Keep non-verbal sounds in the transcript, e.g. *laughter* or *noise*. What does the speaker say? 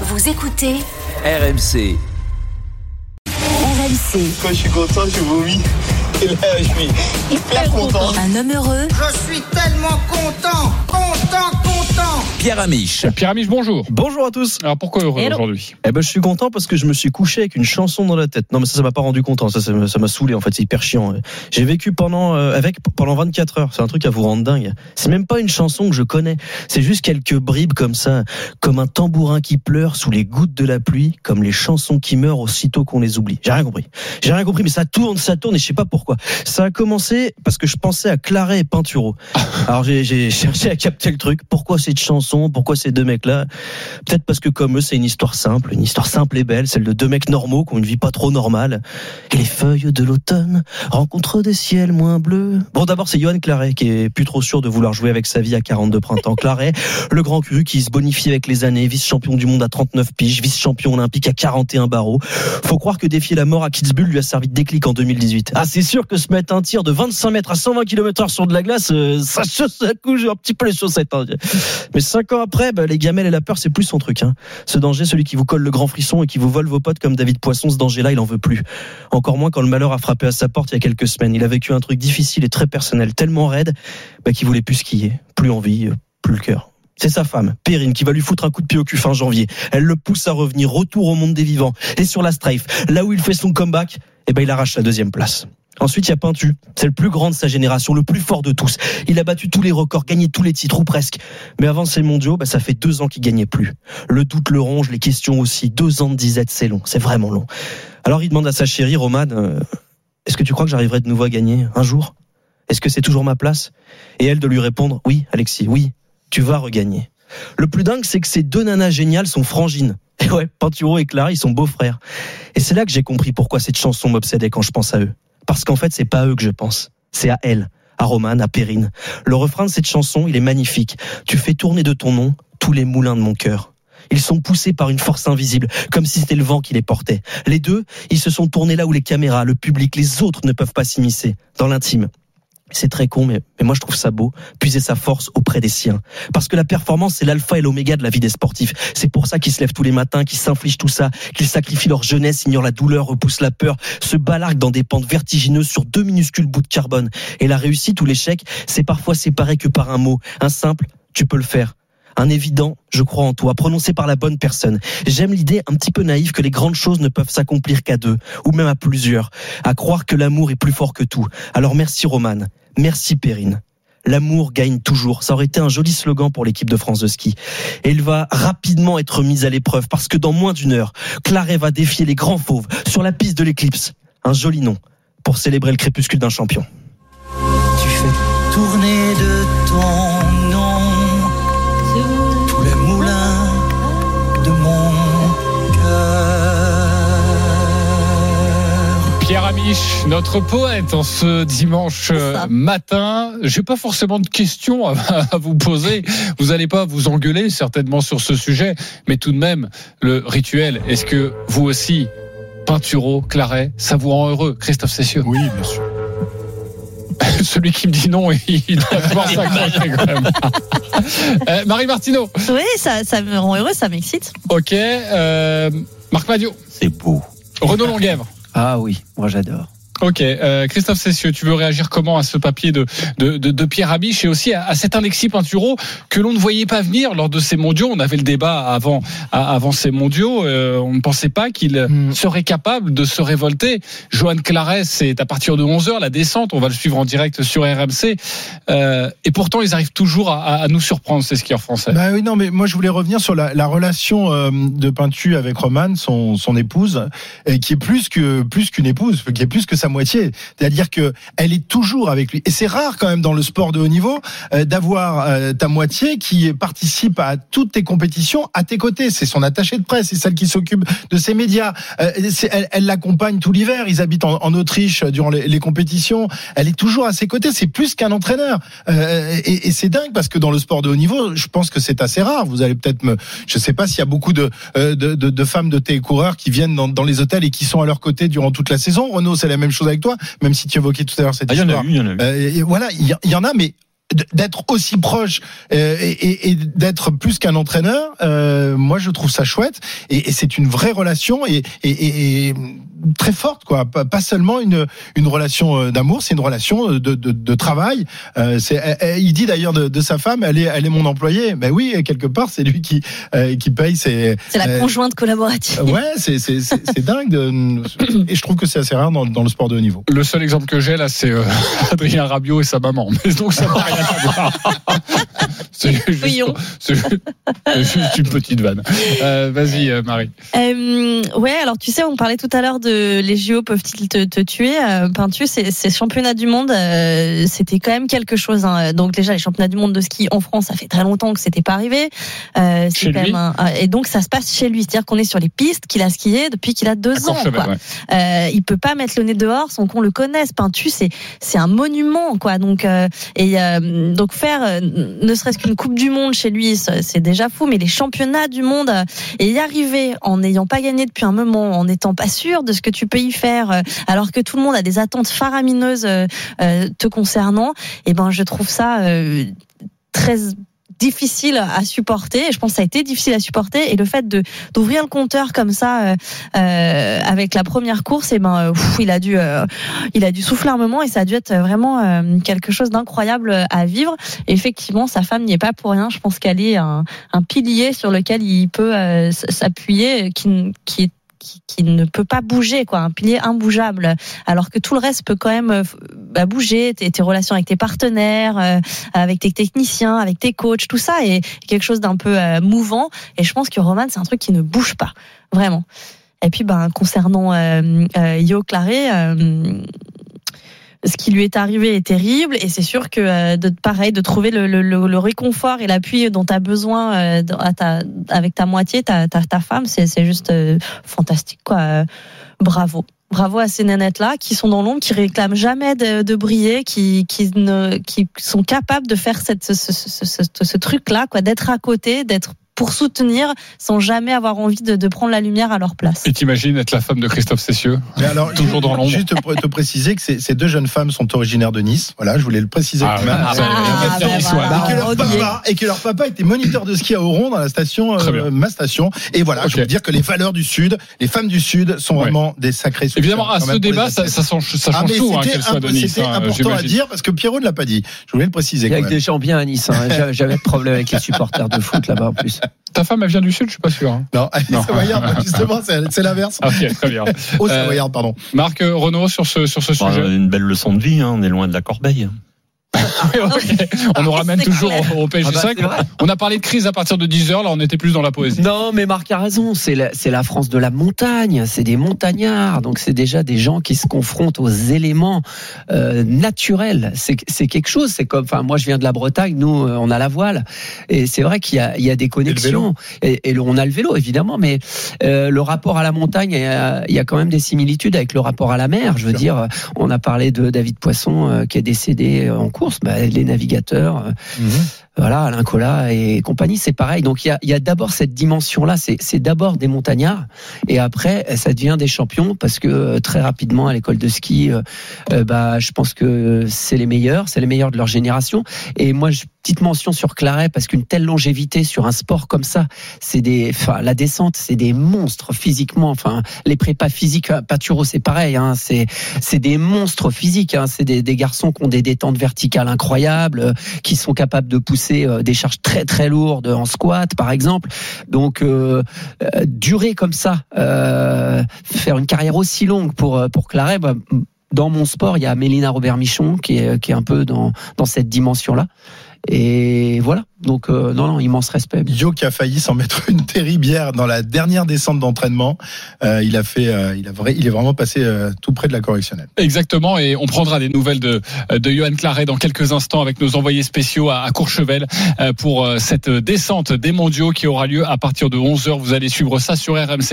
Vous écoutez RMC. RMC. Quand je suis content, je vomis. Et là, je suis hyper content. Un homme heureux Je suis tellement content, content, content. Pierre Amiche. Pierre Amiche, bonjour. Bonjour à tous. Alors pourquoi heureux aujourd'hui Eh ben, je suis content parce que je me suis couché avec une chanson dans la tête. Non, mais ça, ça m'a pas rendu content. Ça, ça m'a saoulé. En fait, c'est hyper chiant. J'ai vécu pendant, euh, avec, pendant 24 heures. C'est un truc à vous rendre dingue. C'est même pas une chanson que je connais. C'est juste quelques bribes comme ça, comme un tambourin qui pleure sous les gouttes de la pluie, comme les chansons qui meurent aussitôt qu'on les oublie. J'ai rien compris. J'ai rien compris, mais ça tourne, ça tourne et je sais pas pourquoi. Ça a commencé parce que je pensais à Claret et Pinturo. *laughs* Alors j'ai j'ai cherché à capter le truc. Pourquoi cette chanson? Pourquoi ces deux mecs-là? Peut-être parce que comme eux, c'est une histoire simple, une histoire simple et belle, celle de deux mecs normaux qui ont une vie pas trop normale. Et les feuilles de l'automne rencontrent des ciels moins bleus. Bon, d'abord, c'est Johan Claret qui est plus trop sûr de vouloir jouer avec sa vie à 42 printemps. Claret, le grand cru qui se bonifie avec les années, vice-champion du monde à 39 piges, vice-champion olympique à 41 barreaux. Faut croire que défier la mort à Kitzbühel lui a servi de déclic en 2018. Ah, c'est sûr que se mettre un tir de 25 mètres à 120 km heure sur de la glace, euh, ça chausse j'ai un petit peu les chaussettes. hein. Mais cinq ans après, bah, les gamelles et la peur, c'est plus son truc. Hein. Ce danger, celui qui vous colle le grand frisson et qui vous vole vos potes comme David Poisson, ce danger-là, il en veut plus. Encore moins quand le malheur a frappé à sa porte il y a quelques semaines. Il a vécu un truc difficile et très personnel, tellement raide bah, qu'il voulait plus skier, plus envie, euh, plus le cœur. C'est sa femme, Perrine, qui va lui foutre un coup de pied au cul fin janvier. Elle le pousse à revenir, retour au monde des vivants. Et sur la strafe, là où il fait son comeback, eh ben, il arrache la deuxième place. Ensuite, il y a Pintu. C'est le plus grand de sa génération, le plus fort de tous. Il a battu tous les records, gagné tous les titres, ou presque. Mais avant ces mondiaux, bah, ça fait deux ans qu'il gagnait plus. Le doute le ronge, les questions aussi. Deux ans de disette, c'est long. C'est vraiment long. Alors, il demande à sa chérie, Romane, euh, est-ce que tu crois que j'arriverai de nouveau à gagner un jour? Est-ce que c'est toujours ma place? Et elle de lui répondre, oui, Alexis, oui, tu vas regagner. Le plus dingue, c'est que ces deux nanas géniales sont frangines. *laughs* Et ouais, Pinturo et Clara, ils sont beaux-frères. Et c'est là que j'ai compris pourquoi cette chanson m'obsédait quand je pense à eux. Parce qu'en fait, c'est pas à eux que je pense. C'est à elle, à Romane, à Perrine. Le refrain de cette chanson, il est magnifique. Tu fais tourner de ton nom tous les moulins de mon cœur. Ils sont poussés par une force invisible, comme si c'était le vent qui les portait. Les deux, ils se sont tournés là où les caméras, le public, les autres ne peuvent pas s'immiscer, dans l'intime. C'est très con, mais, moi je trouve ça beau, puiser sa force auprès des siens. Parce que la performance, c'est l'alpha et l'oméga de la vie des sportifs. C'est pour ça qu'ils se lèvent tous les matins, qu'ils s'infligent tout ça, qu'ils sacrifient leur jeunesse, ignorent la douleur, repoussent la peur, se balarquent dans des pentes vertigineuses sur deux minuscules bouts de carbone. Et la réussite ou l'échec, c'est parfois séparé que par un mot, un simple, tu peux le faire. Un évident, je crois en toi, prononcé par la bonne personne. J'aime l'idée un petit peu naïve que les grandes choses ne peuvent s'accomplir qu'à deux, ou même à plusieurs. À croire que l'amour est plus fort que tout. Alors merci Romane, merci Perrine. L'amour gagne toujours. Ça aurait été un joli slogan pour l'équipe de France de ski. Il va rapidement être mis à l'épreuve parce que dans moins d'une heure, Claret va défier les grands fauves sur la piste de l'éclipse. Un joli nom pour célébrer le crépuscule d'un champion. Notre poète en ce dimanche euh, matin. J'ai pas forcément de questions *laughs* à, vous poser. Vous allez pas vous engueuler certainement sur ce sujet, mais tout de même, le rituel, est-ce que vous aussi, Pinturo, Claret, ça vous rend heureux Christophe Cessieux? Oui, bien sûr. *laughs* Celui qui me dit non, *laughs* il doit pouvoir s'accrocher quand même. Euh, Marie Martineau, Oui, ça, ça me rend heureux, ça m'excite. ok. Euh, Marc Madio, C'est beau. Renaud Longuèvre. Ah oui, moi j'adore. Ok, euh, Christophe Cessieux, tu veux réagir comment à ce papier de, de, de, de Pierre Amiche et aussi à, à cet Alexis Pinturo que l'on ne voyait pas venir lors de ces mondiaux? On avait le débat avant, avant ces mondiaux. euh, on ne pensait pas qu'il Hmm. serait capable de se révolter. Johan Claret, c'est à partir de 11h la descente. On va le suivre en direct sur RMC. Euh, et pourtant, ils arrivent toujours à, nous surprendre, ces skieurs français. Bah oui, non, mais moi je voulais revenir sur la, la relation de Peintu avec Romane, son, son épouse, et qui est plus que plus qu'une épouse, qui est plus que sa moitié. C'est-à-dire que elle est toujours avec lui. Et c'est rare quand même dans le sport de haut niveau euh, d'avoir euh, ta moitié qui participe à toutes tes compétitions à tes côtés. C'est son attaché de presse, c'est celle qui s'occupe de ses médias. Euh, elle l'accompagne tout l'hiver. Ils habitent en, Autriche durant les, compétitions. Elle est toujours à ses côtés. C'est plus qu'un entraîneur. Euh, et c'est dingue parce que dans le sport de haut niveau, je pense que c'est assez rare. Vous allez peut-être me, je sais pas s'il y a beaucoup de, euh, de, de, de femmes de qui viennent dans, dans les hôtels et qui sont à leur côté durant toute la saison. Renaud, c'est la même chose avec toi, même si tu évoquais tout à l'heure cette Ah, il y en histoire. a eu, il y en a eu. Euh, voilà, il y, en a, mais d'être aussi proche euh, et, et- et d'être plus qu'un entraîneur, euh, moi je trouve ça chouette et, et c'est une vraie relation et, et- et- et très forte quoi. Pas, pas seulement une une relation euh, d'amour, c'est une relation de, de, de travail. Euh, c'est, il dit d'ailleurs de, de sa femme, elle est elle est mon employé. Ben oui, quelque part c'est lui qui euh, qui paye ses. C'est la euh, conjointe collaborative. Ouais, c'est c'est c'est c'est *laughs* dingue de, et je trouve que c'est assez rare dans, dans le sport de haut niveau. Le seul exemple que j'ai là, c'est euh, *laughs* Adrien Rabiot et sa maman. Mais donc ça n'a rien à voir. *laughs* C'est juste, juste- une petite vanne. Euh, Vas-y, euh, Marie. Euh, ouais, alors tu sais, on parlait tout à l'heure de les JO peuvent-ils te, te tuer euh, Peintu, ces, ces championnats du monde, euh, c'était quand même quelque chose. hein. Donc déjà, les championnats du monde de ski en France, ça fait très longtemps que c'était pas arrivé. C'est Chez quand lui même un- un- et donc ça se passe chez lui, c'est-à-dire qu'on est sur les pistes qu'il a skié depuis qu'il a deux À ans. Quoi. ouais. Il peut pas mettre le nez dehors sans qu'on le connaisse. Peintu, c'est c'est un monument, quoi. Donc et donc faire ne serait-ce qu'une Coupe du Monde chez lui, c'est déjà fou. Mais les championnats du monde euh, et y arriver en n'ayant pas gagné depuis un moment, en n'étant pas sûr de ce que tu peux y faire, euh, alors que tout le monde a des attentes faramineuses euh, te concernant, et ben je trouve ça très difficile à supporter. Et je pense que ça a été difficile à supporter. Et le fait de d'ouvrir le compteur comme ça euh, euh, avec la première course et ben euh, il a dû euh, il a dû souffler un moment et ça a dû être vraiment euh, quelque chose d'incroyable à vivre. Effectivement sa femme n'y est pas pour rien. Je pense qu'elle est un, un pilier sur lequel il peut s'appuyer qui qui est qui, ne peut pas bouger, quoi, un pilier imbougeable, alors que tout le reste peut quand même euh, bah, bouger, tes, relations avec tes partenaires, euh, avec tes techniciens, avec tes coachs, tout ça est quelque chose d'un peu euh, mouvant. Et je pense que Roman, c'est un truc qui ne bouge pas, vraiment. Et puis, ben, concernant Yo Claré, ce qui lui est arrivé est terrible et c'est sûr que euh, de pareil de trouver le, réconfort et l'appui dont tu as besoin euh, avec ta moitié ta, femme c'est juste euh, fantastique quoi. Bravo. Bravo à ces nanettes-là qui sont dans l'ombre, qui réclament jamais de, briller, qui, sont capables de faire ce, ce, ce truc-là, quoi, d'être à côté, d'être pour soutenir sans jamais avoir envie de, de prendre la lumière à leur place. Et t'imagines être la femme de Christophe Cessieux Mais alors, *laughs* Toujours dans l'ombre. Juste pour te préciser que ces, ces deux jeunes femmes sont originaires de Nice. Voilà, je voulais le préciser. Ah, quand même. bah, Ah, bah, ouais. que leur papa, et que leur papa était moniteur de ski à Oron dans la station, euh, ma station. Et voilà, je veux dire que les valeurs du Sud, les femmes du Sud sont Ouais. vraiment des sacrées Évidemment, à ce débat, ça, ça change, ça Ah, change tout, hein, c'était qu'elle soit de Nice. c'était hein, important à dire parce que Pierrot ne l'a pas dit. Je voulais le préciser Il y a des gens bien à Nice. Hein. J'avais- J'avais de problème avec les supporters de foot là-bas en plus. Ta femme, elle vient du Sud, je suis pas sûr. hein. Non, *laughs* Non. Savoyard, justement, c'est l'inverse. Ok, très bien. Oh, Euh, Savoyard, pardon. Marc euh, Renaud sur ce, sur ce Bah, sujet. une belle leçon de vie, hein, on est loin de la corbeille. *laughs* Ok. On nous ramène toujours clair. au, au PSG Ah bah, 5. c'est vrai. on a parlé de crise à partir de 10 heures, là on était plus dans la poésie. Non, mais Marc a raison. C'est la, France de la montagne. C'est des montagnards. Donc c'est déjà des gens qui se confrontent aux éléments euh, naturels. C'est, quelque chose. C'est comme, enfin, moi je viens de la Bretagne. Nous, euh, on a la voile. Et c'est vrai qu'il y a, il y a des connexions. Et, et le- on a le vélo évidemment, mais euh, le rapport à la montagne, il y, a, il y a quand même des similitudes avec le rapport à la mer. Je veux dire, on a parlé de David Poisson euh, qui est décédé en course. Bah, les navigateurs. euh, voilà, Alain Collat et compagnie, c'est pareil. Donc il y a, y a d'abord cette dimension-là, c'est, d'abord des montagnards, et après ça devient des champions parce que euh, très rapidement à l'école de ski, euh, euh, bah je pense que c'est les meilleurs, c'est les meilleurs de leur génération. Et moi, je, petite mention sur Claret parce qu'une telle longévité sur un sport comme ça, c'est des, enfin la descente, c'est des monstres physiquement. Enfin les prépas physiques, Paturo c'est pareil, hein, c'est c'est des monstres physiques. Hein, c'est des, garçons qui ont des détentes verticales incroyables, qui sont capables de pousser euh, des charges très très lourdes en squat par exemple. Donc euh, euh, durer comme ça, faire une carrière aussi longue pour pour Claret. Bah, dans mon sport, il y a Mélina Robert Michon qui est, qui est un peu dans, dans cette dimension-là. Et voilà. Donc, euh, non, non, immense respect. Yo qui a failli s'en mettre une terribière dans la dernière descente d'entraînement. Euh, il a fait, euh, il a vrai, il est vraiment passé euh, tout près de la correctionnelle. Exactement, et on prendra des nouvelles de, de Johan Claret dans quelques instants avec nos envoyés spéciaux à, à Courchevel euh, pour cette descente des mondiaux qui aura lieu à partir de 11h. Vous allez suivre ça sur RMC.